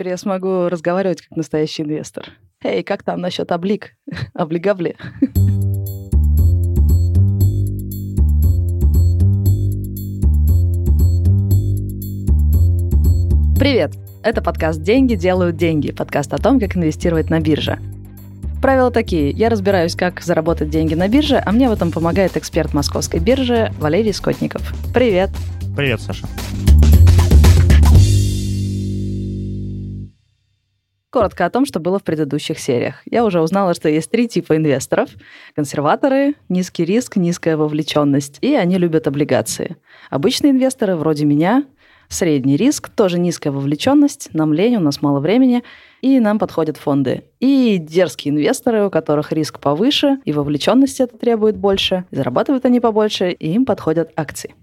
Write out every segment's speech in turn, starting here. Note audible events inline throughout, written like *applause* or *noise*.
Теперь я смогу разговаривать как настоящий инвестор. Эй, как там насчет облик? *laughs* Облигавли? Привет! Это подкаст «Деньги делают деньги», подкаст о том, как инвестировать на бирже. Правила такие. Я разбираюсь, как заработать деньги на бирже, а мне в этом помогает эксперт московской биржи Валерий Скотников. Привет! Привет, Саша. Коротко о том, что было в предыдущих сериях. Я уже узнала, что есть три типа инвесторов. Консерваторы, низкий риск, низкая вовлеченность. И они любят облигации. Обычные инвесторы, вроде меня, средний риск, тоже низкая вовлеченность, нам лень, у нас мало времени, и нам подходят фонды. И дерзкие инвесторы, у которых риск повыше, и вовлеченность это требует больше, зарабатывают они побольше, и им подходят акции.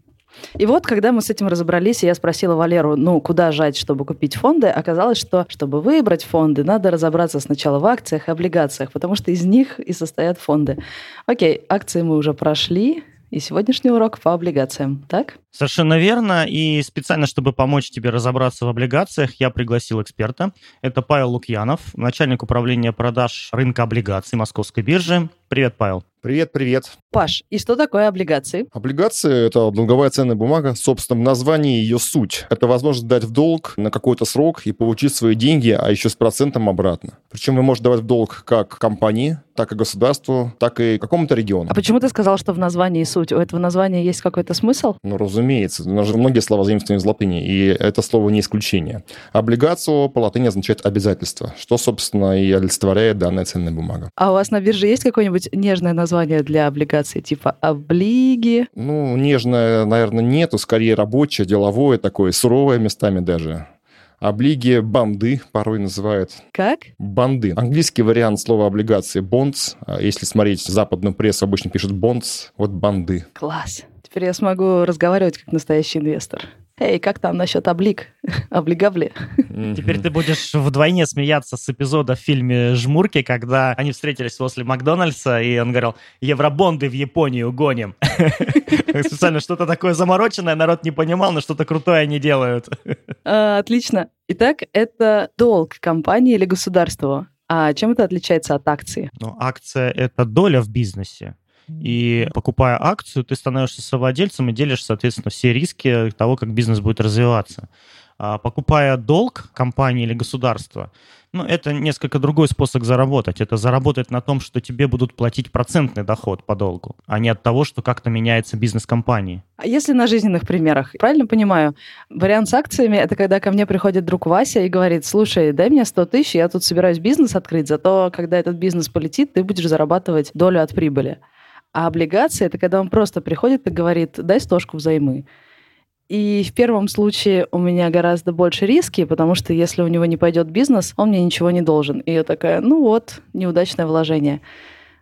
И вот, когда мы с этим разобрались, я спросила Валеру, ну, куда жать, чтобы купить фонды, оказалось, что, чтобы выбрать фонды, надо разобраться сначала в акциях и облигациях, потому что из них и состоят фонды. Окей, акции мы уже прошли, и сегодняшний урок по облигациям, так? Совершенно верно. И специально, чтобы помочь тебе разобраться в облигациях, я пригласил эксперта. Это Павел Лукьянов, начальник управления продаж рынка облигаций Московской биржи. Привет, Павел. Привет, привет. Паш, и что такое облигации? Облигации – это долговая ценная бумага. Собственно, в названии ее суть. Это возможность дать в долг на какой-то срок и получить свои деньги, а еще с процентом обратно. Причем вы можете давать в долг как компании, так и государству, так и какому-то региону. А почему ты сказал, что в названии суть? У этого названия есть какой-то смысл? Ну, разумеется. У нас же многие слова заимствованы из латыни, и это слово не исключение. Облигацию по латыни означает обязательство, что, собственно, и олицетворяет данная ценная бумага. А у вас на бирже есть какое-нибудь нежное название для облигаций, типа облиги? Ну, нежное, наверное, нету, скорее рабочее, деловое такое, суровое местами даже. Облиги банды порой называют. Как? Банды. Английский вариант слова облигации bonds. А Если смотреть западную прессу, обычно пишут bonds. Вот банды. Класс. Теперь я смогу разговаривать как настоящий инвестор. Эй, как там насчет облик? *laughs* Облигавли? Теперь ты будешь вдвойне смеяться с эпизода в фильме «Жмурки», когда они встретились возле Макдональдса, и он говорил, евробонды в Японию гоним. *laughs* Специально что-то такое замороченное, народ не понимал, но что-то крутое они делают. А, Отлично. Итак, это долг компании или государства. А чем это отличается от акции? Ну, акция — это доля в бизнесе. И покупая акцию, ты становишься совладельцем и делишь, соответственно, все риски того, как бизнес будет развиваться. А покупая долг компании или государства, ну, это несколько другой способ заработать. Это заработать на том, что тебе будут платить процентный доход по долгу, а не от того, что как-то меняется бизнес компании. А если на жизненных примерах? Правильно понимаю, вариант с акциями – это когда ко мне приходит друг Вася и говорит, слушай, дай мне 100 тысяч, я тут собираюсь бизнес открыть, зато когда этот бизнес полетит, ты будешь зарабатывать долю от прибыли. А облигации – это когда он просто приходит и говорит, дай стошку взаймы. И в первом случае у меня гораздо больше риски, потому что если у него не пойдет бизнес, он мне ничего не должен. И я такая, ну вот, неудачное вложение.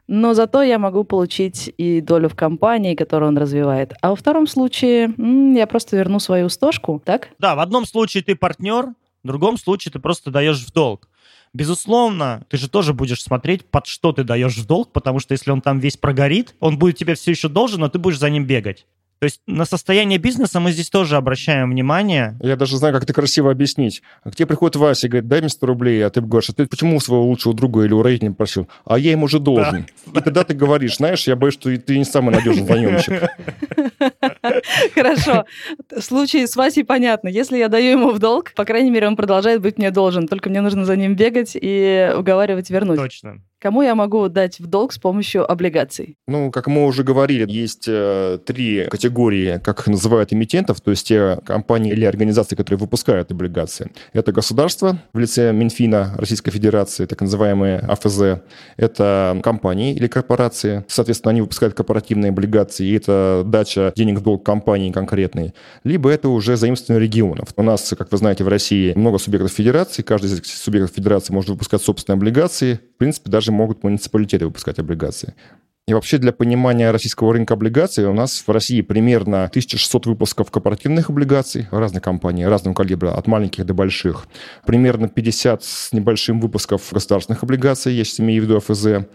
Но зато я могу получить и долю в компании, которую он развивает. А во втором случае я просто верну свою стошку, так? Да, в одном случае ты партнер, в другом случае ты просто даешь в долг. Безусловно, ты же тоже будешь смотреть, под что ты даешь в долг, потому что если он там весь прогорит, он будет тебе все еще должен, но ты будешь за ним бегать. То есть на состояние бизнеса мы здесь тоже обращаем внимание. Я даже знаю, как это красиво объяснить. К тебе приходит Вася и говорит, дай мне 100 рублей, а ты говоришь, а ты почему у своего лучшего друга или у родителей просил? А я ему уже должен. И тогда ты говоришь, знаешь, я боюсь, что ты не самый надежный *laughs* заемщик. *laughs* Хорошо. Случай с Васей понятно. Если я даю ему в долг, по крайней мере, он продолжает быть мне должен. Только мне нужно за ним бегать и уговаривать вернуть. Точно. Кому я могу дать в долг с помощью облигаций? Ну, как мы уже говорили, есть э, три категории, как их называют эмитентов, то есть те компании или организации, которые выпускают облигации. Это государство в лице Минфина Российской Федерации, так называемые АФЗ. Это компании или корпорации. Соответственно, они выпускают корпоративные облигации, и это дача денег в долг компании конкретной. Либо это уже заимствование регионов. У нас, как вы знаете, в России много субъектов федерации. Каждый из этих субъектов федерации может выпускать собственные облигации. В принципе, даже могут муниципалитеты выпускать облигации. И вообще для понимания российского рынка облигаций у нас в России примерно 1600 выпусков корпоративных облигаций разных компаний, разного калибра, от маленьких до больших. Примерно 50 с небольшим выпусков государственных облигаций, сейчас имею в виду ФЗ.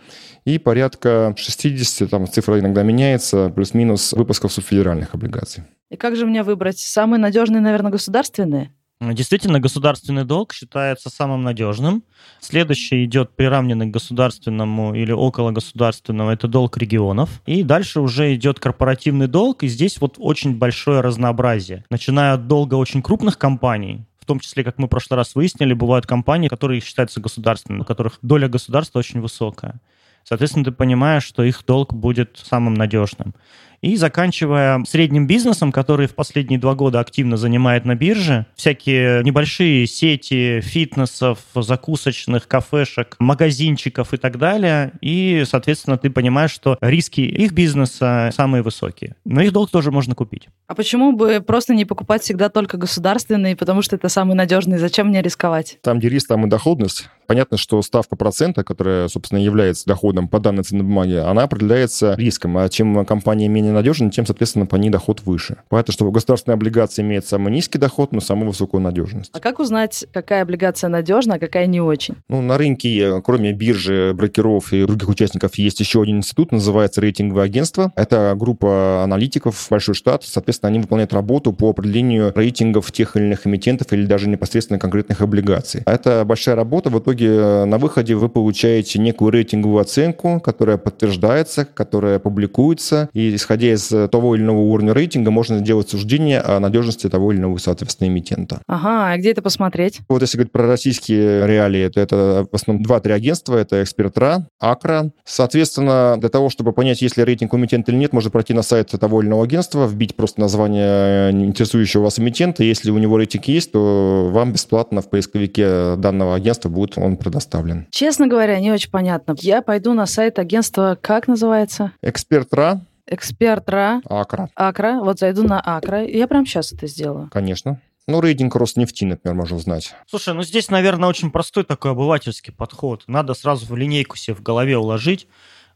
И порядка 60, там цифра иногда меняется, плюс-минус выпусков субфедеральных облигаций. И как же мне выбрать? Самые надежные, наверное, государственные? Действительно, государственный долг считается самым надежным. Следующий идет приравненный к государственному или около государственного, это долг регионов. И дальше уже идет корпоративный долг, и здесь вот очень большое разнообразие. Начиная от долга очень крупных компаний, в том числе, как мы в прошлый раз выяснили, бывают компании, которые считаются государственными, у которых доля государства очень высокая. Соответственно, ты понимаешь, что их долг будет самым надежным и заканчивая средним бизнесом, который в последние два года активно занимает на бирже, всякие небольшие сети фитнесов, закусочных, кафешек, магазинчиков и так далее. И, соответственно, ты понимаешь, что риски их бизнеса самые высокие. Но их долг тоже можно купить. А почему бы просто не покупать всегда только государственные, потому что это самый надежный? Зачем мне рисковать? Там, где риск, там и доходность. Понятно, что ставка процента, которая, собственно, является доходом по данной ценной бумаге, она определяется риском. А чем компания менее надежна, тем, соответственно, по ней доход выше. Поэтому, что государственная облигация имеет самый низкий доход, но самую высокую надежность. А как узнать, какая облигация надежна, а какая не очень? Ну, на рынке, кроме биржи, брокеров и других участников, есть еще один институт, называется рейтинговое агентство. Это группа аналитиков, большой штат. Соответственно, они выполняют работу по определению рейтингов тех или иных эмитентов или даже непосредственно конкретных облигаций. Это большая работа. В итоге итоге э, на выходе вы получаете некую рейтинговую оценку, которая подтверждается, которая публикуется, и исходя из э, того или иного уровня рейтинга можно сделать суждение о надежности того или иного, соответственно, эмитента. Ага, а где это посмотреть? Вот если говорить про российские реалии, то это в основном два-три агентства, это Экспертра, Акра. Соответственно, для того, чтобы понять, есть ли рейтинг у эмитента или нет, можно пройти на сайт того или иного агентства, вбить просто название интересующего вас эмитента. Если у него рейтинг есть, то вам бесплатно в поисковике данного агентства будет он предоставлен. Честно говоря, не очень понятно. Я пойду на сайт агентства, как называется? Эксперт.ра. Эксперт.ра. Акра. Акра. Вот зайду на Акра. Я прямо сейчас это сделаю. Конечно. Ну, рейтинг Роснефти, например, можно узнать. Слушай, ну здесь, наверное, очень простой такой обывательский подход. Надо сразу в линейку себе в голове уложить.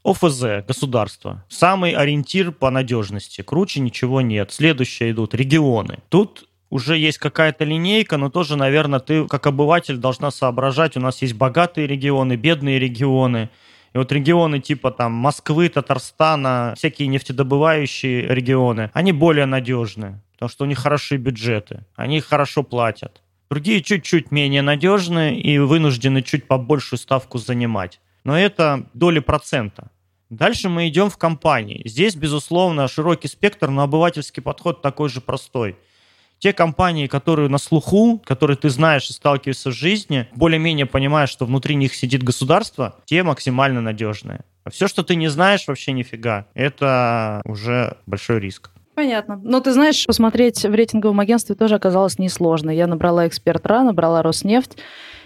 ОФЗ, государство. Самый ориентир по надежности. Круче ничего нет. Следующие идут регионы. Тут уже есть какая-то линейка, но тоже, наверное, ты как обыватель должна соображать, у нас есть богатые регионы, бедные регионы. И вот регионы типа там Москвы, Татарстана, всякие нефтедобывающие регионы, они более надежны, потому что у них хорошие бюджеты, они хорошо платят. Другие чуть-чуть менее надежные и вынуждены чуть побольшую ставку занимать. Но это доли процента. Дальше мы идем в компании. Здесь, безусловно, широкий спектр, но обывательский подход такой же простой – те компании, которые на слуху, которые ты знаешь и сталкиваешься в жизни, более-менее понимаешь, что внутри них сидит государство, те максимально надежные. А все, что ты не знаешь, вообще нифига, это уже большой риск. Понятно. Но ты знаешь, посмотреть в рейтинговом агентстве тоже оказалось несложно. Я набрала эксперт.ра, набрала Роснефть,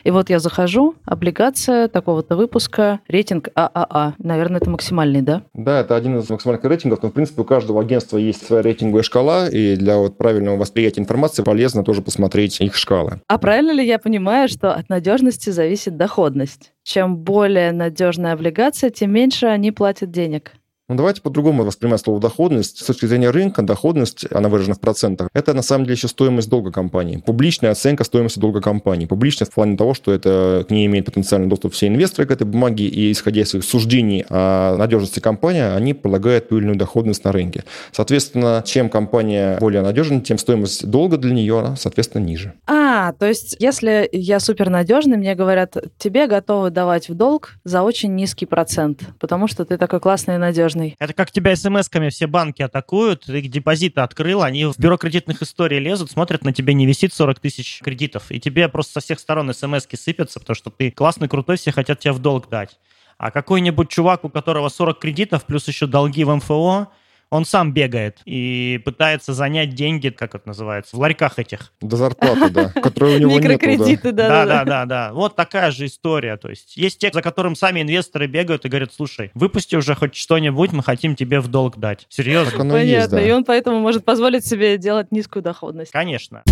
и вот я захожу, облигация такого-то выпуска, рейтинг ААА. Наверное, это максимальный, да? Да, это один из максимальных рейтингов, но, в принципе, у каждого агентства есть своя рейтинговая шкала, и для вот правильного восприятия информации полезно тоже посмотреть их шкалы. А правильно ли я понимаю, что от надежности зависит доходность? Чем более надежная облигация, тем меньше они платят денег. Ну, давайте по-другому воспринимать слово доходность. С точки зрения рынка, доходность, она выражена в процентах, это на самом деле еще стоимость долга компании. Публичная оценка стоимости долга компании. Публичная в плане того, что это к ней имеют потенциальный доступ все инвесторы к этой бумаге, и исходя из своих суждений о надежности компании, они полагают ту или иную доходность на рынке. Соответственно, чем компания более надежна, тем стоимость долга для нее, соответственно, ниже. А, то есть, если я супернадежный, мне говорят, тебе готовы давать в долг за очень низкий процент, потому что ты такой классный и надежный важный. Это как тебя смс-ками все банки атакуют, ты депозиты открыл, они в бюро кредитных историй лезут, смотрят, на тебе не висит 40 тысяч кредитов, и тебе просто со всех сторон смс-ки сыпятся, потому что ты классный, крутой, все хотят тебя в долг дать. А какой-нибудь чувак, у которого 40 кредитов, плюс еще долги в МФО, он сам бегает и пытается занять деньги, как это называется, в ларьках этих. До зарплаты, да, которые у него нет. Микрокредиты, да. Да, да, да, да. Вот такая же история. То есть есть те, за которым сами инвесторы бегают и говорят, слушай, выпусти уже хоть что-нибудь, мы хотим тебе в долг дать. Серьезно? Понятно, и он поэтому может позволить себе делать низкую доходность. Конечно.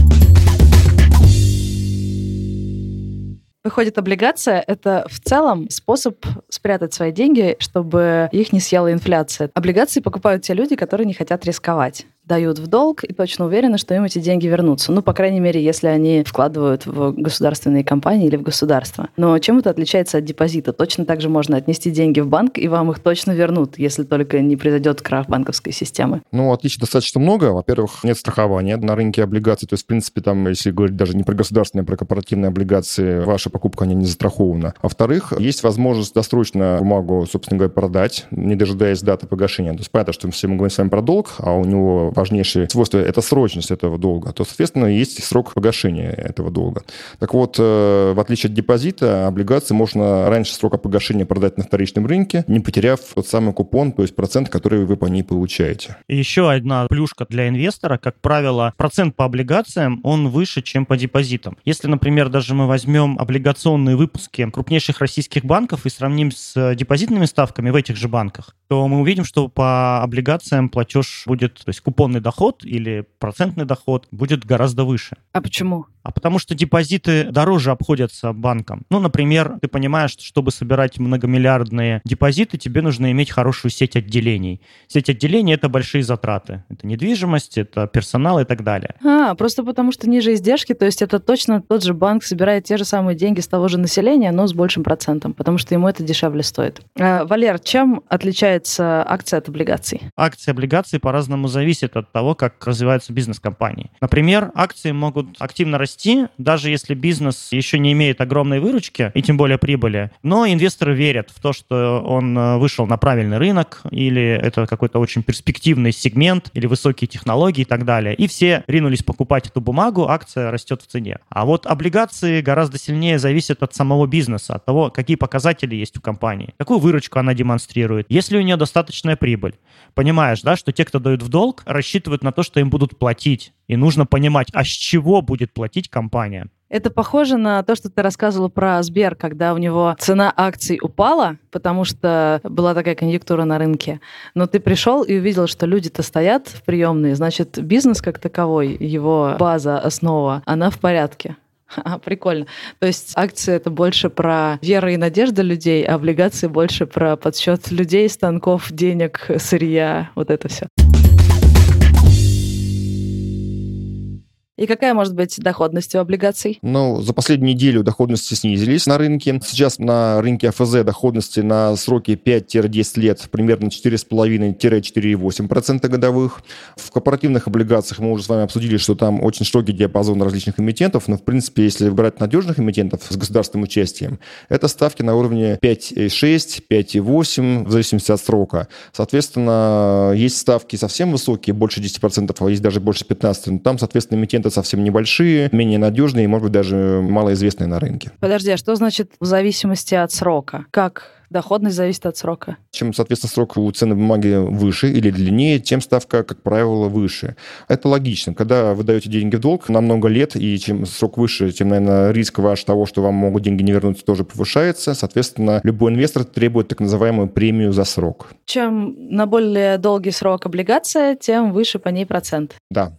Выходит, облигация – это в целом способ спрятать свои деньги, чтобы их не съела инфляция. Облигации покупают те люди, которые не хотят рисковать. Дают в долг и точно уверены, что им эти деньги вернутся. Ну, по крайней мере, если они вкладывают в государственные компании или в государство. Но чем это отличается от депозита? Точно так же можно отнести деньги в банк, и вам их точно вернут, если только не произойдет крах банковской системы. Ну, отличий достаточно много. Во-первых, нет страхования на рынке облигаций. То есть, в принципе, там, если говорить даже не про государственные, а про корпоративные облигации, ваша покупка, она не застрахована. Во-вторых, есть возможность досрочно бумагу, собственно говоря, продать, не дожидаясь даты погашения. То есть, понятно, что все мы говорим с вами про долг, а у него важнейшее свойство – это срочность этого долга. То, соответственно, есть срок погашения этого долга. Так вот, э, в отличие от депозита, облигации можно раньше срока погашения продать на вторичном рынке, не потеряв тот самый купон, то есть процент, который вы по ней получаете. Еще одна плюшка для инвестора, как правило, процент по облигациям, он выше, чем по депозитам. Если, например, даже мы возьмем облигационные выпуски крупнейших российских банков и сравним с депозитными ставками в этих же банках, то мы увидим, что по облигациям платеж будет, то есть купонный доход или процентный доход будет гораздо выше. А почему? А потому что депозиты дороже обходятся банкам. Ну, например, ты понимаешь, что чтобы собирать многомиллиардные депозиты, тебе нужно иметь хорошую сеть отделений. Сеть отделений — это большие затраты. Это недвижимость, это персонал и так далее. А, просто потому что ниже издержки, то есть это точно тот же банк собирает те же самые деньги с того же населения, но с большим процентом, потому что ему это дешевле стоит. А, Валер, чем отличается акция от облигаций? Акции облигаций по-разному зависят от того, как развивается бизнес компании. Например, акции могут активно расти расти, даже если бизнес еще не имеет огромной выручки и тем более прибыли, но инвесторы верят в то, что он э, вышел на правильный рынок или это какой-то очень перспективный сегмент или высокие технологии и так далее. И все ринулись покупать эту бумагу, акция растет в цене. А вот облигации гораздо сильнее зависят от самого бизнеса, от того, какие показатели есть у компании, какую выручку она демонстрирует, есть ли у нее достаточная прибыль. Понимаешь, да, что те, кто дают в долг, рассчитывают на то, что им будут платить. И нужно понимать, а с чего будет платить компания. Это похоже на то, что ты рассказывала про Сбер, когда у него цена акций упала, потому что была такая конъюнктура на рынке. Но ты пришел и увидел, что люди-то стоят в приемные, значит, бизнес как таковой, его база, основа, она в порядке. *laughs* А, прикольно. То есть акции это больше про веру и надежду людей, а облигации больше про подсчет людей, станков, денег, сырья, вот это все. И какая может быть доходность у облигаций? Ну, за последнюю неделю доходности снизились на рынке. Сейчас на рынке АФЗ доходности на сроки 5-10 лет примерно 4,5-4,8% годовых. В корпоративных облигациях мы уже с вами обсудили, что там очень строгий диапазон различных эмитентов, но, в принципе, если брать надежных эмитентов с государственным участием, это ставки на уровне 5,6, 5,8, в зависимости от срока. Соответственно, есть ставки совсем высокие, больше 10%, а есть даже больше 15%, но там, соответственно, эмитенты инструменты совсем небольшие, менее надежные и, может быть, даже малоизвестные на рынке. Подожди, а что значит в зависимости от срока? Как доходность зависит от срока. Чем, соответственно, срок у ценной бумаги выше или длиннее, тем ставка, как правило, выше. Это логично. Когда вы даете деньги в долг на много лет, и чем срок выше, тем, наверное, риск ваш того, что вам могут деньги не вернуть, тоже повышается. Соответственно, любой инвестор требует так называемую премию за срок. Чем на более долгий срок облигация, тем выше по ней процент. Да.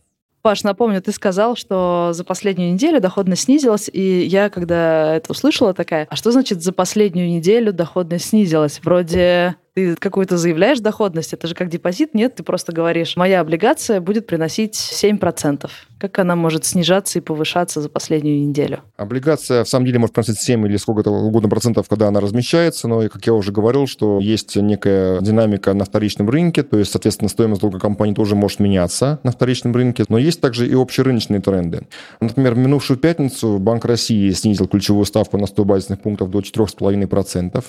Паш, напомню, ты сказал, что за последнюю неделю доходность снизилась, и я, когда это услышала, такая, а что значит за последнюю неделю доходность снизилась? Вроде ты какую-то заявляешь доходность, это же как депозит, нет, ты просто говоришь, моя облигация будет приносить 7%. Как она может снижаться и повышаться за последнюю неделю? Облигация, в самом деле, может приносить 7 или сколько-то угодно процентов, когда она размещается, но, как я уже говорил, что есть некая динамика на вторичном рынке, то есть, соответственно, стоимость долга компании тоже может меняться на вторичном рынке, но есть также и общерыночные тренды. Например, в минувшую пятницу Банк России снизил ключевую ставку на 100 базисных пунктов до 4,5%.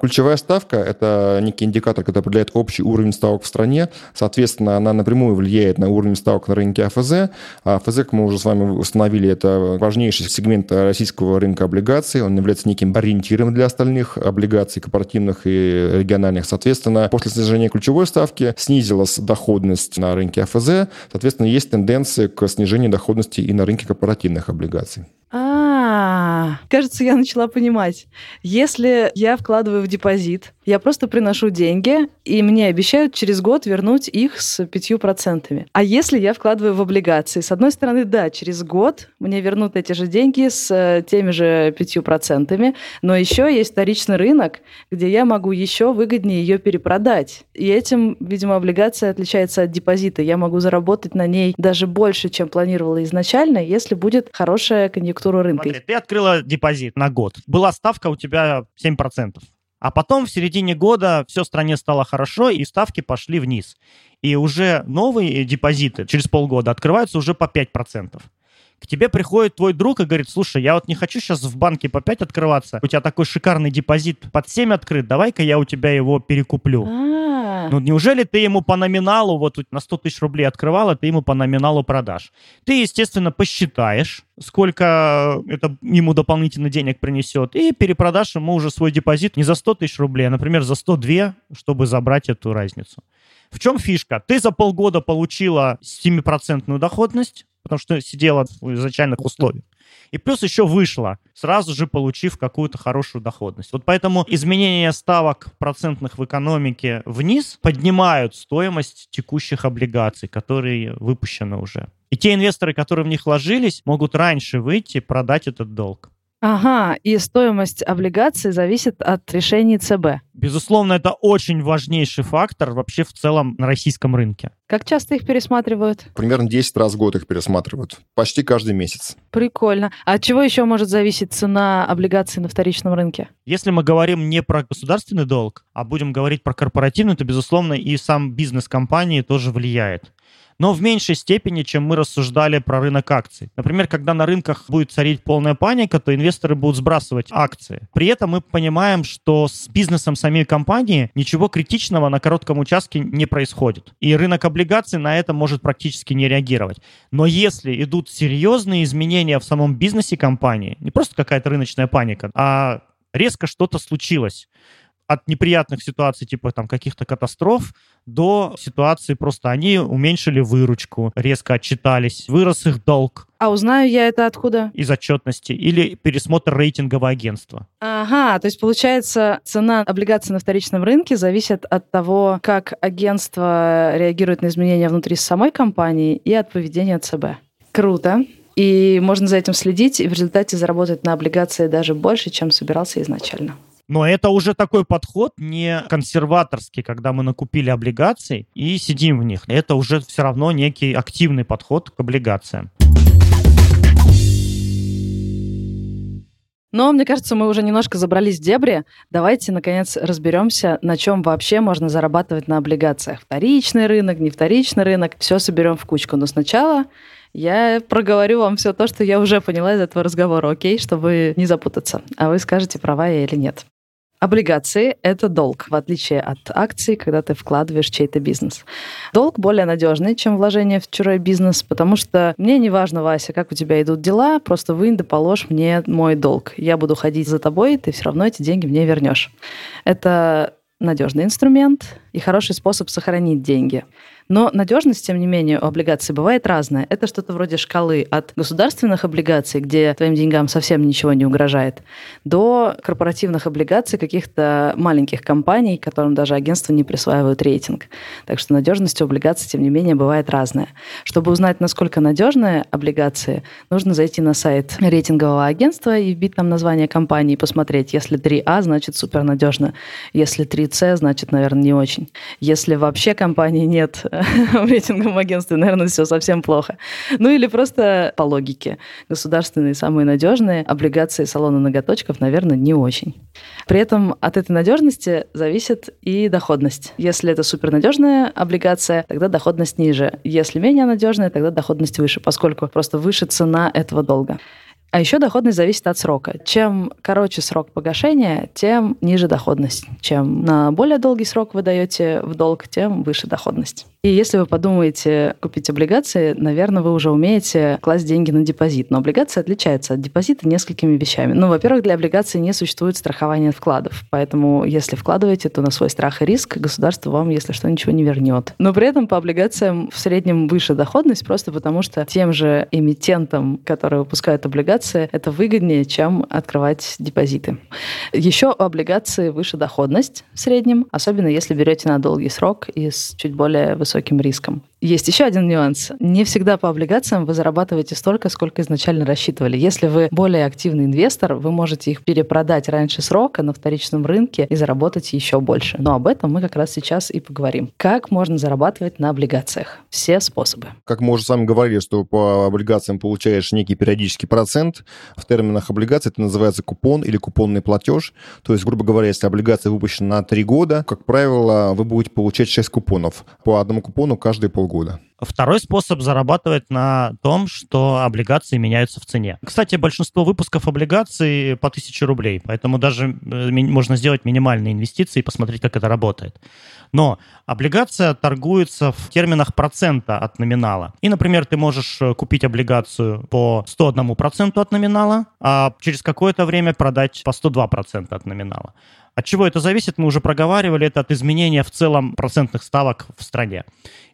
Ключевая ставка – это не некий индикатор, который определяет общий уровень ставок в стране. Соответственно, она напрямую влияет на уровень ставок на рынке АФЗ. А АФЗ, как мы уже с вами установили, это важнейший сегмент российского рынка облигаций. Он является неким ориентиром для остальных облигаций корпоративных и региональных. Соответственно, после снижения ключевой ставки снизилась доходность на рынке АФЗ. Соответственно, есть тенденция к снижению доходности и на рынке корпоративных облигаций. А, кажется, я начала понимать. Если я вкладываю в депозит, я просто приношу деньги, и мне обещают через год вернуть их с пятью процентами. А если я вкладываю в облигации, с одной стороны, да, через год мне вернут эти же деньги с э, теми же пятью процентами, но еще есть вторичный рынок, где я могу еще выгоднее ее перепродать. И этим, видимо, облигация отличается от депозита. Я могу заработать на ней даже больше, чем планировала изначально, если будет хорошая конъюнктура рынка. Смотри, ты открыла депозит на год. Была ставка у тебя 7%. А потом в середине года все в стране стало хорошо, и ставки пошли вниз. И уже новые депозиты через полгода открываются уже по 5% к тебе приходит твой друг и говорит, слушай, я вот не хочу сейчас в банке по 5 открываться, у тебя такой шикарный депозит под 7 открыт, давай-ка я у тебя его перекуплю. А-а-а. Ну, неужели ты ему по номиналу, вот на 100 тысяч рублей открывала, ты ему по номиналу продашь? Ты, естественно, посчитаешь, сколько это ему дополнительно денег принесет, и перепродашь ему уже свой депозит не за 100 тысяч рублей, а, например, за 102, чтобы забрать эту разницу. В чем фишка? Ты за полгода получила 7% доходность, потому что сидела в изначальных условиях. И плюс еще вышла, сразу же получив какую-то хорошую доходность. Вот поэтому изменения ставок процентных в экономике вниз поднимают стоимость текущих облигаций, которые выпущены уже. И те инвесторы, которые в них вложились, могут раньше выйти и продать этот долг. Ага, и стоимость облигаций зависит от решений ЦБ. Безусловно, это очень важнейший фактор вообще в целом на российском рынке. Как часто их пересматривают? Примерно 10 раз в год их пересматривают. Почти каждый месяц. Прикольно. А от чего еще может зависеть цена облигаций на вторичном рынке? Если мы говорим не про государственный долг, а будем говорить про корпоративный, то, безусловно, и сам бизнес компании тоже влияет но в меньшей степени, чем мы рассуждали про рынок акций. Например, когда на рынках будет царить полная паника, то инвесторы будут сбрасывать акции. При этом мы понимаем, что с бизнесом самой компании ничего критичного на коротком участке не происходит. И рынок облигаций на это может практически не реагировать. Но если идут серьезные изменения в самом бизнесе компании, не просто какая-то рыночная паника, а резко что-то случилось, от неприятных ситуаций, типа там каких-то катастроф, до ситуации просто они уменьшили выручку, резко отчитались, вырос их долг. А узнаю я это откуда? Из отчетности или пересмотр рейтингового агентства. Ага, то есть получается цена облигаций на вторичном рынке зависит от того, как агентство реагирует на изменения внутри самой компании и от поведения ЦБ. Круто. И можно за этим следить и в результате заработать на облигации даже больше, чем собирался изначально. Но это уже такой подход не консерваторский, когда мы накупили облигаций и сидим в них. Это уже все равно некий активный подход к облигациям. Но мне кажется, мы уже немножко забрались в дебри. Давайте, наконец, разберемся, на чем вообще можно зарабатывать на облигациях. Вторичный рынок, не вторичный рынок. Все соберем в кучку. Но сначала я проговорю вам все то, что я уже поняла из этого разговора, окей, чтобы не запутаться. А вы скажете, права я или нет. Облигации – это долг, в отличие от акций, когда ты вкладываешь чей-то бизнес. Долг более надежный, чем вложение в чужой бизнес, потому что мне не важно, Вася, как у тебя идут дела, просто вынь положь мне мой долг. Я буду ходить за тобой, ты все равно эти деньги мне вернешь. Это надежный инструмент и хороший способ сохранить деньги. Но надежность, тем не менее, у облигаций бывает разная. Это что-то вроде шкалы от государственных облигаций, где твоим деньгам совсем ничего не угрожает, до корпоративных облигаций каких-то маленьких компаний, которым даже агентства не присваивают рейтинг. Так что надежность у облигаций, тем не менее, бывает разная. Чтобы узнать, насколько надежные облигации, нужно зайти на сайт рейтингового агентства и вбить там название компании и посмотреть. Если 3А, значит супернадежно. Если 3С, значит, наверное, не очень. Если вообще компании нет *laughs* в рейтинговом агентстве, наверное, все совсем плохо. Ну или просто по логике. Государственные самые надежные, облигации салона ноготочков, наверное, не очень. При этом от этой надежности зависит и доходность. Если это супернадежная облигация, тогда доходность ниже. Если менее надежная, тогда доходность выше, поскольку просто выше цена этого долга. А еще доходность зависит от срока. Чем короче срок погашения, тем ниже доходность. Чем на более долгий срок вы даете в долг, тем выше доходность. И если вы подумаете купить облигации, наверное, вы уже умеете класть деньги на депозит. Но облигация отличается от депозита несколькими вещами. Ну, во-первых, для облигаций не существует страхования вкладов. Поэтому, если вкладываете, то на свой страх и риск государство вам, если что, ничего не вернет. Но при этом по облигациям в среднем выше доходность, просто потому что тем же эмитентам, которые выпускают облигации, это выгоднее, чем открывать депозиты. Еще у облигаций выше доходность в среднем, особенно если берете на долгий срок и с чуть более высоким риском. Есть еще один нюанс. Не всегда по облигациям вы зарабатываете столько, сколько изначально рассчитывали. Если вы более активный инвестор, вы можете их перепродать раньше срока на вторичном рынке и заработать еще больше. Но об этом мы как раз сейчас и поговорим. Как можно зарабатывать на облигациях? Все способы. Как мы уже с вами говорили, что по облигациям получаешь некий периодический процент. В терминах облигаций это называется купон или купонный платеж. То есть, грубо говоря, если облигация выпущена на 3 года, как правило, вы будете получать 6 купонов. По одному купону каждые полгода года. Второй способ зарабатывать на том, что облигации меняются в цене. Кстати, большинство выпусков облигаций по 1000 рублей, поэтому даже э, можно сделать минимальные инвестиции и посмотреть, как это работает. Но облигация торгуется в терминах процента от номинала. И, например, ты можешь э, купить облигацию по 101% от номинала, а через какое-то время продать по 102% от номинала. От чего это зависит, мы уже проговаривали, это от изменения в целом процентных ставок в стране.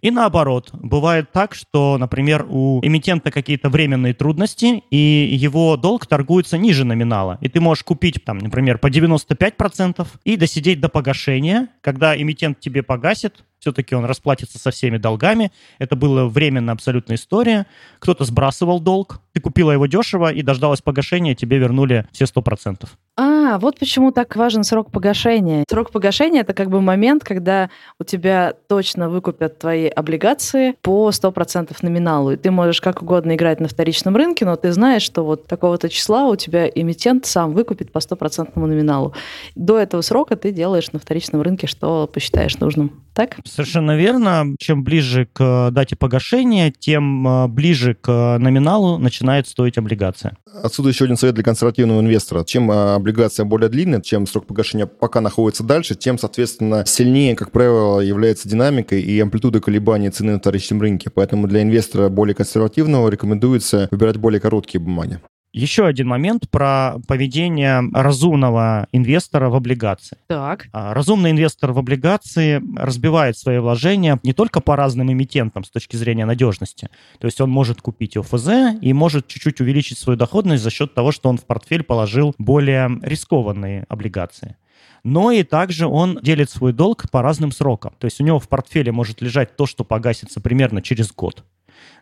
И наоборот, бывает так, что, например, у эмитента какие-то временные трудности, и его долг торгуется ниже номинала. И ты можешь купить, там, например, по 95% и досидеть до погашения. Когда эмитент тебе погасит, все-таки он расплатится со всеми долгами. Это была временная абсолютная история. Кто-то сбрасывал долг, ты купила его дешево и дождалась погашения, тебе вернули все 100%. А, вот почему так важен срок погашения. Срок погашения — это как бы момент, когда у тебя точно выкупят твои облигации по 100% номиналу. И ты можешь как угодно играть на вторичном рынке, но ты знаешь, что вот такого-то числа у тебя эмитент сам выкупит по 100% номиналу. До этого срока ты делаешь на вторичном рынке, что посчитаешь нужным. Так? Совершенно верно. Чем ближе к дате погашения, тем э, ближе к номиналу начинает стоить облигация. Отсюда еще один совет для консервативного инвестора. Чем э, облигация более длинная, чем срок погашения пока находится дальше, тем, соответственно, сильнее, как правило, является динамика и амплитуда колебаний цены на вторичном рынке. Поэтому для инвестора более консервативного рекомендуется выбирать более короткие бумаги. Еще один момент про поведение разумного инвестора в облигации. Так. А, разумный инвестор в облигации разбивает свои вложения не только по разным эмитентам с точки зрения надежности. То есть он может купить ОФЗ и может чуть-чуть увеличить свою доходность за счет того, что он в портфель положил более рискованные облигации но и также он делит свой долг по разным срокам. То есть у него в портфеле может лежать то, что погасится примерно через год.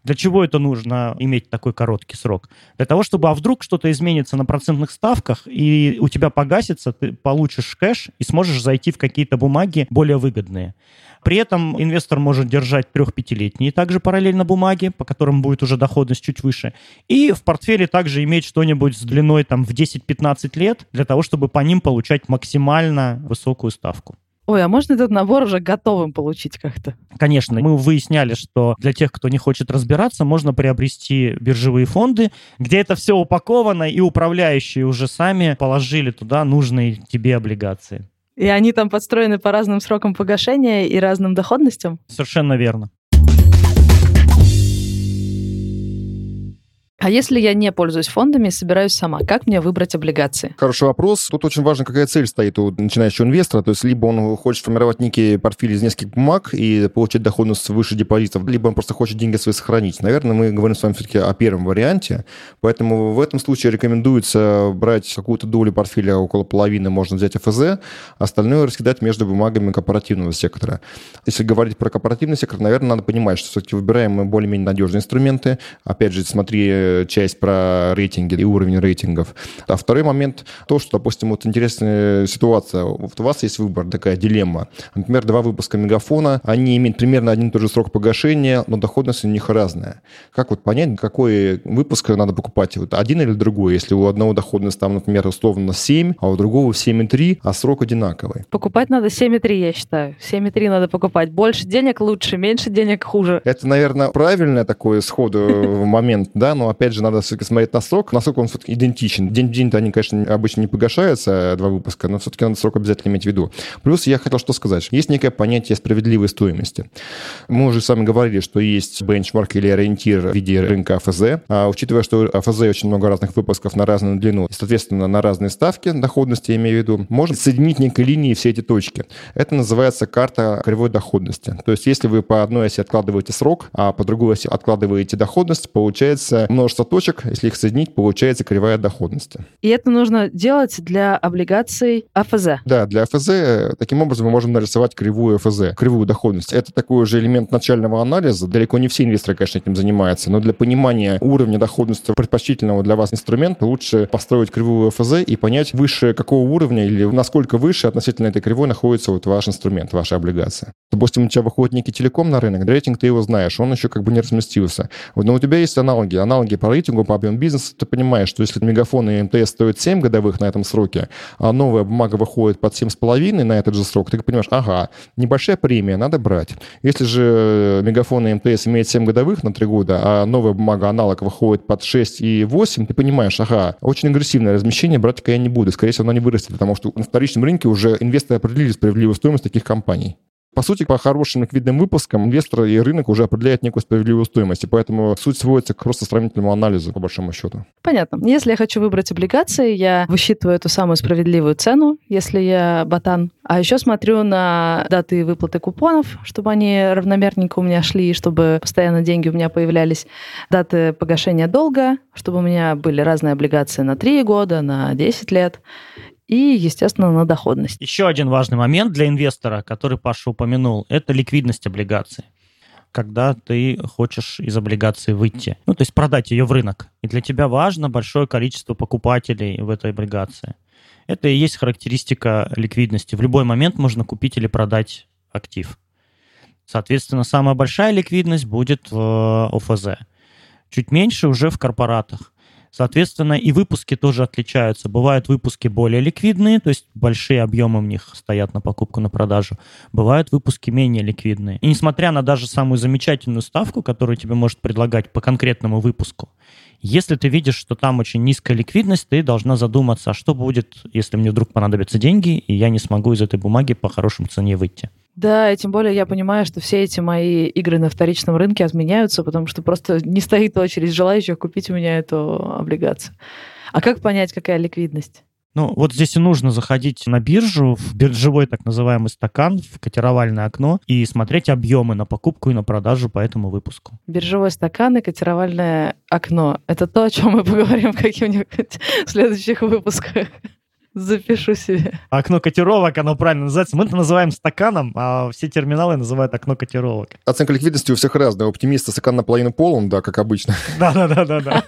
Для чего это нужно иметь такой короткий срок? Для того, чтобы, а вдруг что-то изменится на процентных ставках, и у тебя погасится, ты получишь кэш и сможешь зайти в какие-то бумаги более выгодные. При этом инвестор может держать трех-пятилетние также параллельно бумаги, по которым будет уже доходность чуть выше. И в портфеле также иметь что-нибудь с длиной там, в 10-15 лет для того, чтобы по ним получать максимально высокую ставку. Ой, а можно этот набор уже готовым получить как-то? Конечно, мы выясняли, что для тех, кто не хочет разбираться, можно приобрести биржевые фонды, где это все упаковано, и управляющие уже сами положили туда нужные тебе облигации. И они там подстроены по разным срокам погашения и разным доходностям? Совершенно верно. А если я не пользуюсь фондами и собираюсь сама, как мне выбрать облигации? Хороший вопрос. Тут очень важно, какая цель стоит у начинающего инвестора. То есть либо он хочет формировать некий портфель из нескольких бумаг и получать доходность выше депозитов, либо он просто хочет деньги свои сохранить. Наверное, мы говорим с вами все-таки о первом варианте. Поэтому в этом случае рекомендуется брать какую-то долю портфеля, около половины можно взять ФЗ, остальное раскидать между бумагами корпоративного сектора. Если говорить про корпоративный сектор, наверное, надо понимать, что все-таки выбираем мы более-менее надежные инструменты. Опять же, смотри часть про рейтинги и уровень рейтингов. А второй момент, то, что, допустим, вот интересная ситуация. Вот у вас есть выбор, такая дилемма. Например, два выпуска Мегафона, они имеют примерно один и тот же срок погашения, но доходность у них разная. Как вот понять, какой выпуск надо покупать? Вот один или другой? Если у одного доходность там, например, условно 7, а у другого 7,3, а срок одинаковый. Покупать надо 7,3, я считаю. 7,3 надо покупать. Больше денег лучше, меньше денег хуже. Это, наверное, правильное такое сходу момент, да, но опять же, надо все-таки смотреть на срок, насколько он все-таки идентичен. День в день-то они, конечно, обычно не погашаются, два выпуска, но все-таки надо срок обязательно иметь в виду. Плюс я хотел что сказать. Есть некое понятие справедливой стоимости. Мы уже с вами говорили, что есть бенчмарк или ориентир в виде рынка АФЗ. А учитывая, что АФЗ очень много разных выпусков на разную длину, соответственно, на разные ставки доходности, я имею в виду, можно соединить некой линии все эти точки. Это называется карта кривой доходности. То есть если вы по одной оси откладываете срок, а по другой оси откладываете доходность, получается множество точек. Если их соединить, получается кривая доходности. И это нужно делать для облигаций АФЗ? Да, для АФЗ таким образом мы можем нарисовать кривую АФЗ, кривую доходность. Это такой же элемент начального анализа. Далеко не все инвесторы, конечно, этим занимаются, но для понимания уровня доходности предпочтительного для вас инструмента лучше построить кривую АФЗ и понять, выше какого уровня или насколько выше относительно этой кривой находится вот ваш инструмент, ваша облигация. Допустим, у тебя выходит некий телеком на рынок, рейтинг ты его знаешь, он еще как бы не разместился. Вот, но у тебя есть аналоги, аналоги по рейтингу, по объему бизнеса, ты понимаешь, что если Мегафон и МТС стоят 7 годовых на этом сроке, а новая бумага выходит под 7,5 на этот же срок, ты понимаешь, ага, небольшая премия, надо брать. Если же Мегафон и МТС имеют 7 годовых на 3 года, а новая бумага аналог выходит под 6 и 8, ты понимаешь, ага, очень агрессивное размещение, брать-ка я не буду. Скорее всего, оно не вырастет, потому что на вторичном рынке уже инвесторы определили справедливую стоимость таких компаний. По сути, по хорошим ликвидным выпускам инвестор и рынок уже определяют некую справедливую стоимость, и поэтому суть сводится к просто сравнительному анализу, по большому счету. Понятно. Если я хочу выбрать облигации, я высчитываю эту самую справедливую цену, если я ботан, а еще смотрю на даты выплаты купонов, чтобы они равномерненько у меня шли, чтобы постоянно деньги у меня появлялись, даты погашения долга, чтобы у меня были разные облигации на 3 года, на 10 лет и, естественно, на доходность. Еще один важный момент для инвестора, который Паша упомянул, это ликвидность облигаций когда ты хочешь из облигации выйти. Ну, то есть продать ее в рынок. И для тебя важно большое количество покупателей в этой облигации. Это и есть характеристика ликвидности. В любой момент можно купить или продать актив. Соответственно, самая большая ликвидность будет в ОФЗ. Чуть меньше уже в корпоратах. Соответственно, и выпуски тоже отличаются. Бывают выпуски более ликвидные, то есть большие объемы в них стоят на покупку, на продажу. Бывают выпуски менее ликвидные. И несмотря на даже самую замечательную ставку, которую тебе может предлагать по конкретному выпуску, если ты видишь, что там очень низкая ликвидность, ты должна задуматься, а что будет, если мне вдруг понадобятся деньги, и я не смогу из этой бумаги по хорошим цене выйти. Да, и тем более я понимаю, что все эти мои игры на вторичном рынке отменяются, потому что просто не стоит очередь желающих купить у меня эту облигацию. А как понять, какая ликвидность? Ну, вот здесь и нужно заходить на биржу, в биржевой так называемый стакан, в котировальное окно и смотреть объемы на покупку и на продажу по этому выпуску. Биржевой стакан и котировальное окно. Это то, о чем мы поговорим в каких-нибудь *laughs* следующих выпусках. Запишу себе. Окно котировок, оно правильно называется. Мы это называем стаканом, а все терминалы называют окно котировок. Оценка ликвидности у всех разная. У оптимиста стакан наполовину полон, да, как обычно. *laughs* Да-да-да-да.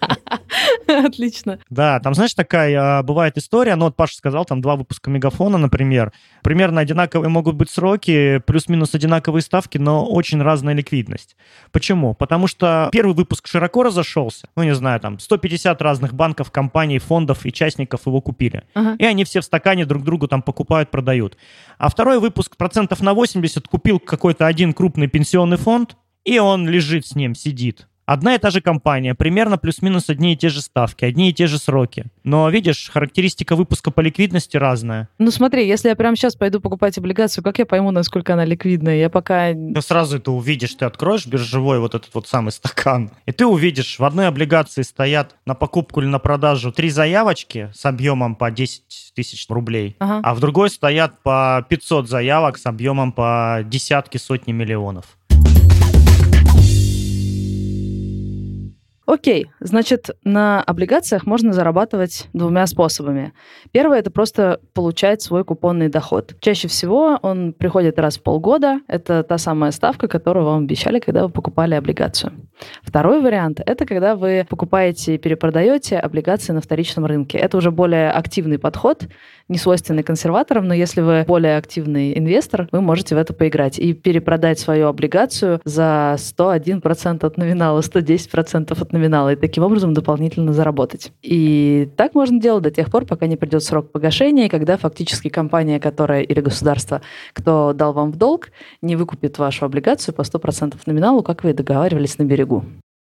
*laughs* Отлично. Да, там, знаешь, такая а, бывает история, ну вот Паша сказал, там два выпуска Мегафона, например, примерно одинаковые могут быть сроки, плюс-минус одинаковые ставки, но очень разная ликвидность. Почему? Потому что первый выпуск широко разошелся, ну, не знаю, там 150 разных банков, компаний, фондов, участников его купили. Ага. И они все в стакане друг другу там покупают, продают. А второй выпуск процентов на 80 купил какой-то один крупный пенсионный фонд, и он лежит с ним, сидит. Одна и та же компания, примерно плюс-минус одни и те же ставки, одни и те же сроки. Но, видишь, характеристика выпуска по ликвидности разная. Ну смотри, если я прямо сейчас пойду покупать облигацию, как я пойму, насколько она ликвидная? Я пока... Ну сразу это увидишь, ты откроешь биржевой вот этот вот самый стакан, и ты увидишь, в одной облигации стоят на покупку или на продажу три заявочки с объемом по 10 тысяч рублей, ага. а в другой стоят по 500 заявок с объемом по десятки, сотни миллионов. Окей, значит, на облигациях можно зарабатывать двумя способами. Первое – это просто получать свой купонный доход. Чаще всего он приходит раз в полгода. Это та самая ставка, которую вам обещали, когда вы покупали облигацию. Второй вариант – это когда вы покупаете и перепродаете облигации на вторичном рынке. Это уже более активный подход, не свойственный консерваторам, но если вы более активный инвестор, вы можете в это поиграть и перепродать свою облигацию за 101% от номинала, 110% от номинала, и таким образом дополнительно заработать. И так можно делать до тех пор, пока не придет срок погашения, когда фактически компания, которая или государство, кто дал вам в долг, не выкупит вашу облигацию по 100% номиналу, как вы и договаривались на берегу.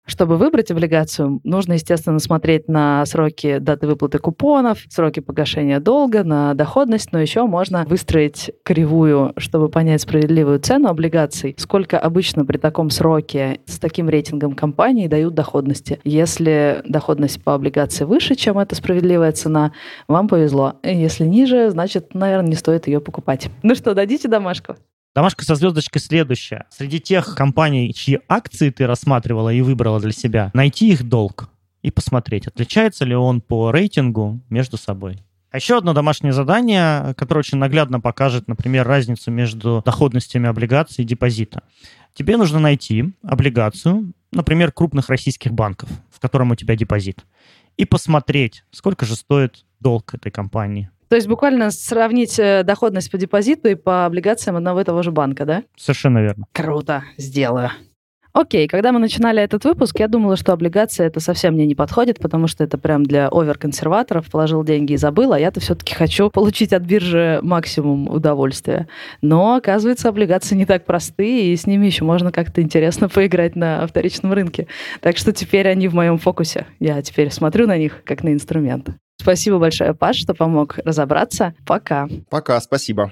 Чтобы выбрать облигацию, нужно, естественно, смотреть на сроки даты выплаты купонов, сроки погашения долга, на доходность, но еще можно выстроить кривую, чтобы понять справедливую цену облигаций, сколько обычно при таком сроке с таким рейтингом компании дают доходности. Если доходность по облигации выше, чем эта справедливая цена, вам повезло. Если ниже, значит, наверное, не стоит ее покупать. Ну что, дадите домашку? Домашка со звездочкой следующая. Среди тех компаний, чьи акции ты рассматривала и выбрала для себя, найти их долг и посмотреть, отличается ли он по рейтингу между собой. А еще одно домашнее задание, которое очень наглядно покажет, например, разницу между доходностями облигаций и депозита. Тебе нужно найти облигацию, например, крупных российских банков, в котором у тебя депозит, и посмотреть, сколько же стоит долг этой компании. То есть буквально сравнить э, доходность по депозиту и по облигациям одного и того же банка, да? Совершенно верно. Круто, сделаю. Окей, когда мы начинали этот выпуск, я думала, что облигация это совсем мне не подходит, потому что это прям для овер-консерваторов. Положил деньги и забыл, а я-то все-таки хочу получить от биржи максимум удовольствия. Но, оказывается, облигации не так простые, и с ними еще можно как-то интересно *laughs* поиграть на вторичном рынке. Так что теперь они в моем фокусе. Я теперь смотрю на них как на инструмент. Спасибо большое, Паш, что помог разобраться. Пока. Пока, спасибо.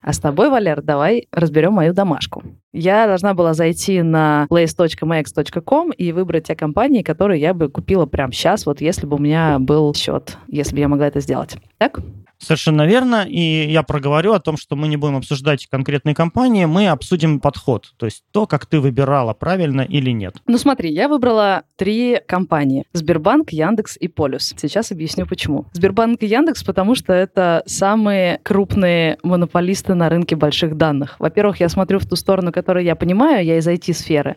А с тобой, Валер, давай разберем мою домашку. Я должна была зайти на place.max.com и выбрать те компании, которые я бы купила прямо сейчас, вот если бы у меня был счет, если бы я могла это сделать. Так? Совершенно верно. И я проговорю о том, что мы не будем обсуждать конкретные компании, мы обсудим подход. То есть то, как ты выбирала, правильно или нет. Ну смотри, я выбрала три компании. Сбербанк, Яндекс и Полюс. Сейчас объясню почему. Сбербанк и Яндекс, потому что это самые крупные монополисты на рынке больших данных. Во-первых, я смотрю в ту сторону, которую я понимаю, я из IT-сферы.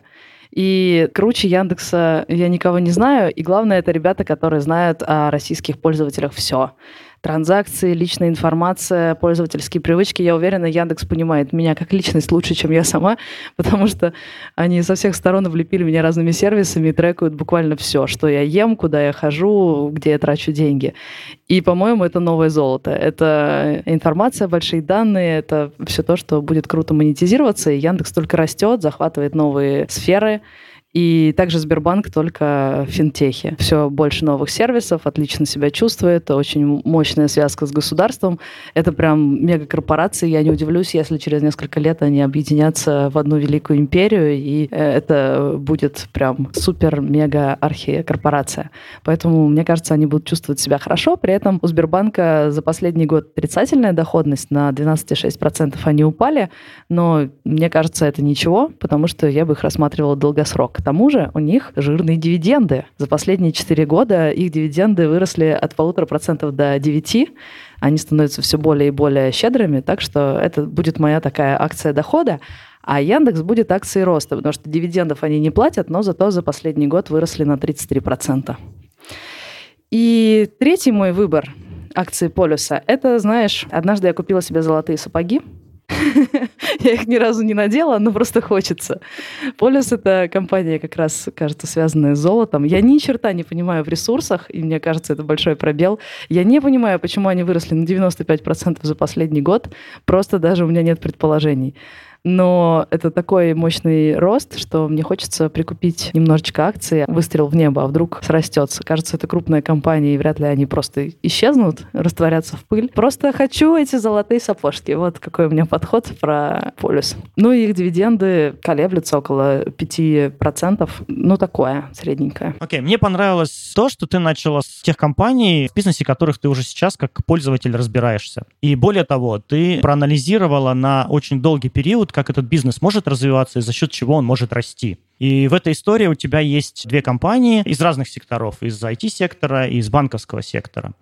И круче Яндекса я никого не знаю. И главное, это ребята, которые знают о российских пользователях все транзакции, личная информация, пользовательские привычки. Я уверена, Яндекс понимает меня как личность лучше, чем я сама, *laughs* потому что они со всех сторон влепили меня разными сервисами и трекают буквально все, что я ем, куда я хожу, где я трачу деньги. И, по-моему, это новое золото. Это информация, большие данные, это все то, что будет круто монетизироваться. И Яндекс только растет, захватывает новые сферы. И также Сбербанк только в финтехе. Все больше новых сервисов, отлично себя чувствует, очень мощная связка с государством. Это прям мегакорпорации. Я не удивлюсь, если через несколько лет они объединятся в одну великую империю, и э, это будет прям супер-мега-архикорпорация. Поэтому, мне кажется, они будут чувствовать себя хорошо. При этом у Сбербанка за последний год отрицательная доходность на 12,6% они упали, но мне кажется, это ничего, потому что я бы их рассматривала долгосрок. К тому же у них жирные дивиденды. За последние 4 года их дивиденды выросли от полутора процентов до 9 они становятся все более и более щедрыми, так что это будет моя такая акция дохода. А Яндекс будет акцией роста, потому что дивидендов они не платят, но зато за последний год выросли на 33%. И третий мой выбор акции полюса, это, знаешь, однажды я купила себе золотые сапоги, *laughs* Я их ни разу не надела, но просто хочется. Полюс — это компания как раз, кажется, связанная с золотом. Я ни черта не понимаю в ресурсах, и мне кажется, это большой пробел. Я не понимаю, почему они выросли на 95% за последний год. Просто даже у меня нет предположений но это такой мощный рост, что мне хочется прикупить немножечко акций, выстрел в небо, а вдруг срастется. Кажется, это крупная компания, и вряд ли они просто исчезнут, растворятся в пыль. Просто хочу эти золотые сапожки. Вот какой у меня подход про полюс. Ну и их дивиденды колеблются около 5%. Ну, такое, средненькое. Окей, okay, мне понравилось то, что ты начала с тех компаний, в бизнесе которых ты уже сейчас как пользователь разбираешься. И более того, ты проанализировала на очень долгий период как этот бизнес может развиваться и за счет чего он может расти. И в этой истории у тебя есть две компании из разных секторов, из IT-сектора и из банковского сектора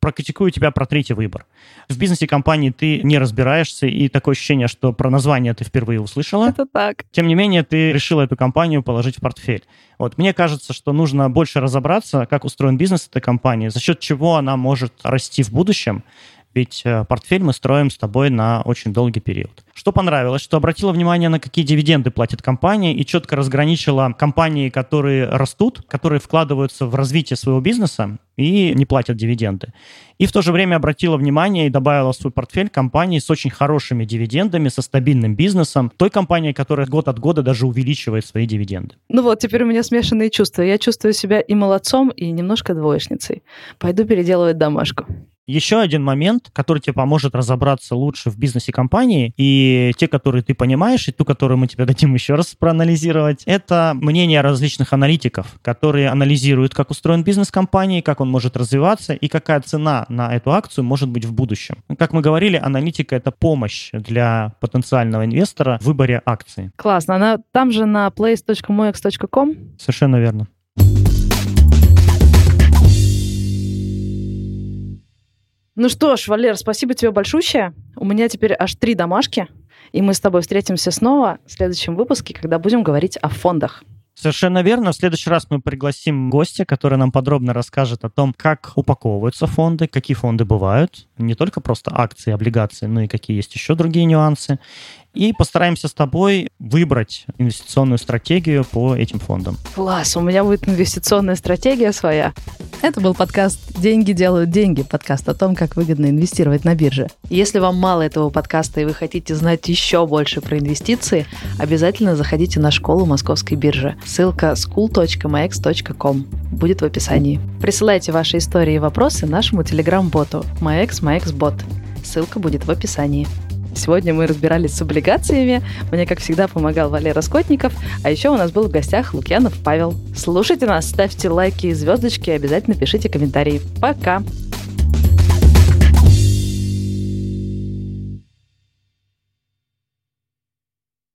прокритикую тебя про третий выбор. В бизнесе компании ты не разбираешься, и такое ощущение, что про название ты впервые услышала. Это так. Тем не менее, ты решила эту компанию положить в портфель. Вот мне кажется, что нужно больше разобраться, как устроен бизнес этой компании, за счет чего она может расти в будущем, Ведь э, портфель мы строим с тобой на очень долгий период. Что понравилось, что обратила внимание на какие дивиденды платит компания и четко разграничила компании, которые растут, которые вкладываются в развитие своего бизнеса и не платят дивиденды. И в то же время обратила внимание и добавила в свой портфель компании с очень хорошими дивидендами, со стабильным бизнесом, той компании, которая год от года даже увеличивает свои дивиденды. Ну вот, теперь у меня смешанные чувства. Я чувствую себя и молодцом, и немножко двоечницей. Пойду переделывать домашку. Еще один момент, который тебе поможет разобраться лучше в бизнесе компании, и те, которые ты понимаешь, и ту, которую мы тебе дадим еще раз проанализировать, это мнение различных аналитиков, которые анализируют, как устроен бизнес компании, как он может развиваться и какая цена на эту акцию может быть в будущем. Как мы говорили, аналитика — это помощь для потенциального инвестора в выборе акции. Классно. Она там же на place.moex.com? Совершенно верно. Ну что ж, Валер, спасибо тебе большущее. У меня теперь аж три домашки, и мы с тобой встретимся снова в следующем выпуске, когда будем говорить о фондах. Совершенно верно. В следующий раз мы пригласим гостя, который нам подробно расскажет о том, как упаковываются фонды, какие фонды бывают, не только просто акции, облигации, но и какие есть еще другие нюансы и постараемся с тобой выбрать инвестиционную стратегию по этим фондам. Класс, у меня будет инвестиционная стратегия своя. Это был подкаст «Деньги делают деньги», подкаст о том, как выгодно инвестировать на бирже. Если вам мало этого подкаста и вы хотите знать еще больше про инвестиции, обязательно заходите на школу Московской биржи. Ссылка school.max.com будет в описании. Присылайте ваши истории и вопросы нашему телеграм-боту MyX MyXBot. Ссылка будет в описании. Сегодня мы разбирались с облигациями. Мне, как всегда, помогал Валера Скотников. А еще у нас был в гостях Лукьянов Павел. Слушайте нас, ставьте лайки и звездочки, обязательно пишите комментарии. Пока!